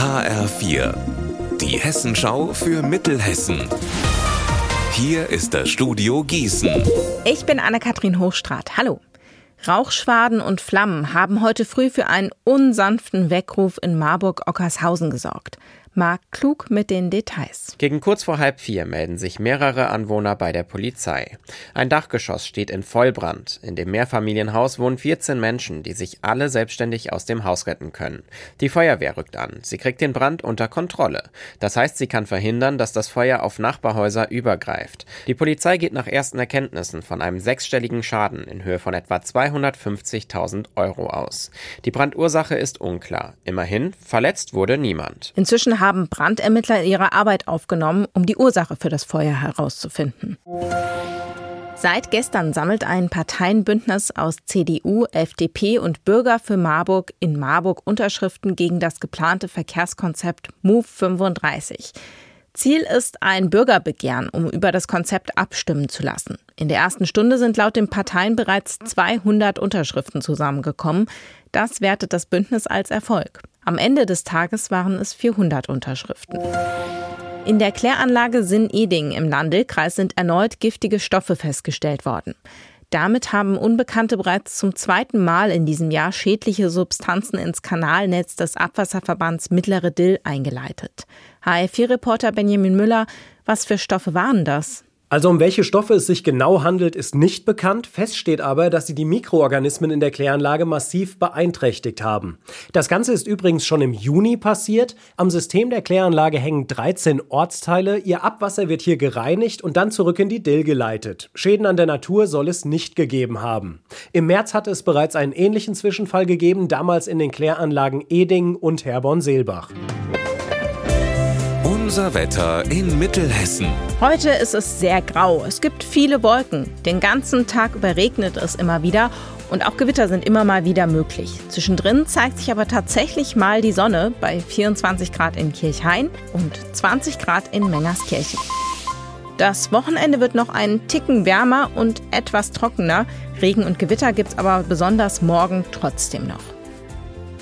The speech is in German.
HR4, die Hessenschau für Mittelhessen. Hier ist das Studio Gießen. Ich bin Anne-Kathrin Hochstrat. Hallo. Rauchschwaden und Flammen haben heute früh für einen unsanften Weckruf in Marburg-Ockershausen gesorgt. Marc Klug mit den Details. Gegen kurz vor halb vier melden sich mehrere Anwohner bei der Polizei. Ein Dachgeschoss steht in Vollbrand. In dem Mehrfamilienhaus wohnen 14 Menschen, die sich alle selbstständig aus dem Haus retten können. Die Feuerwehr rückt an. Sie kriegt den Brand unter Kontrolle. Das heißt, sie kann verhindern, dass das Feuer auf Nachbarhäuser übergreift. Die Polizei geht nach ersten Erkenntnissen von einem sechsstelligen Schaden in Höhe von etwa 250.000 Euro aus. Die Brandursache ist unklar. Immerhin, verletzt wurde niemand. Inzwischen haben Brandermittler ihre Arbeit aufgenommen, um die Ursache für das Feuer herauszufinden. Seit gestern sammelt ein Parteienbündnis aus CDU, FDP und Bürger für Marburg in Marburg Unterschriften gegen das geplante Verkehrskonzept MOVE 35. Ziel ist ein Bürgerbegehren, um über das Konzept abstimmen zu lassen. In der ersten Stunde sind laut den Parteien bereits 200 Unterschriften zusammengekommen. Das wertet das Bündnis als Erfolg. Am Ende des Tages waren es 400 Unterschriften. In der Kläranlage Sinn-Eding im Landelkreis sind erneut giftige Stoffe festgestellt worden. Damit haben Unbekannte bereits zum zweiten Mal in diesem Jahr schädliche Substanzen ins Kanalnetz des Abwasserverbands Mittlere Dill eingeleitet. HR4-Reporter Benjamin Müller, was für Stoffe waren das? Also um welche Stoffe es sich genau handelt, ist nicht bekannt. Fest steht aber, dass sie die Mikroorganismen in der Kläranlage massiv beeinträchtigt haben. Das Ganze ist übrigens schon im Juni passiert. Am System der Kläranlage hängen 13 Ortsteile. Ihr Abwasser wird hier gereinigt und dann zurück in die Dill geleitet. Schäden an der Natur soll es nicht gegeben haben. Im März hatte es bereits einen ähnlichen Zwischenfall gegeben, damals in den Kläranlagen Eding und Herborn-Seelbach. Unser Wetter in Mittelhessen. Heute ist es sehr grau. Es gibt viele Wolken. Den ganzen Tag über regnet es immer wieder und auch Gewitter sind immer mal wieder möglich. Zwischendrin zeigt sich aber tatsächlich mal die Sonne bei 24 Grad in Kirchhain und 20 Grad in Mengerskirchen. Das Wochenende wird noch einen Ticken wärmer und etwas trockener. Regen und Gewitter gibt es aber besonders morgen trotzdem noch.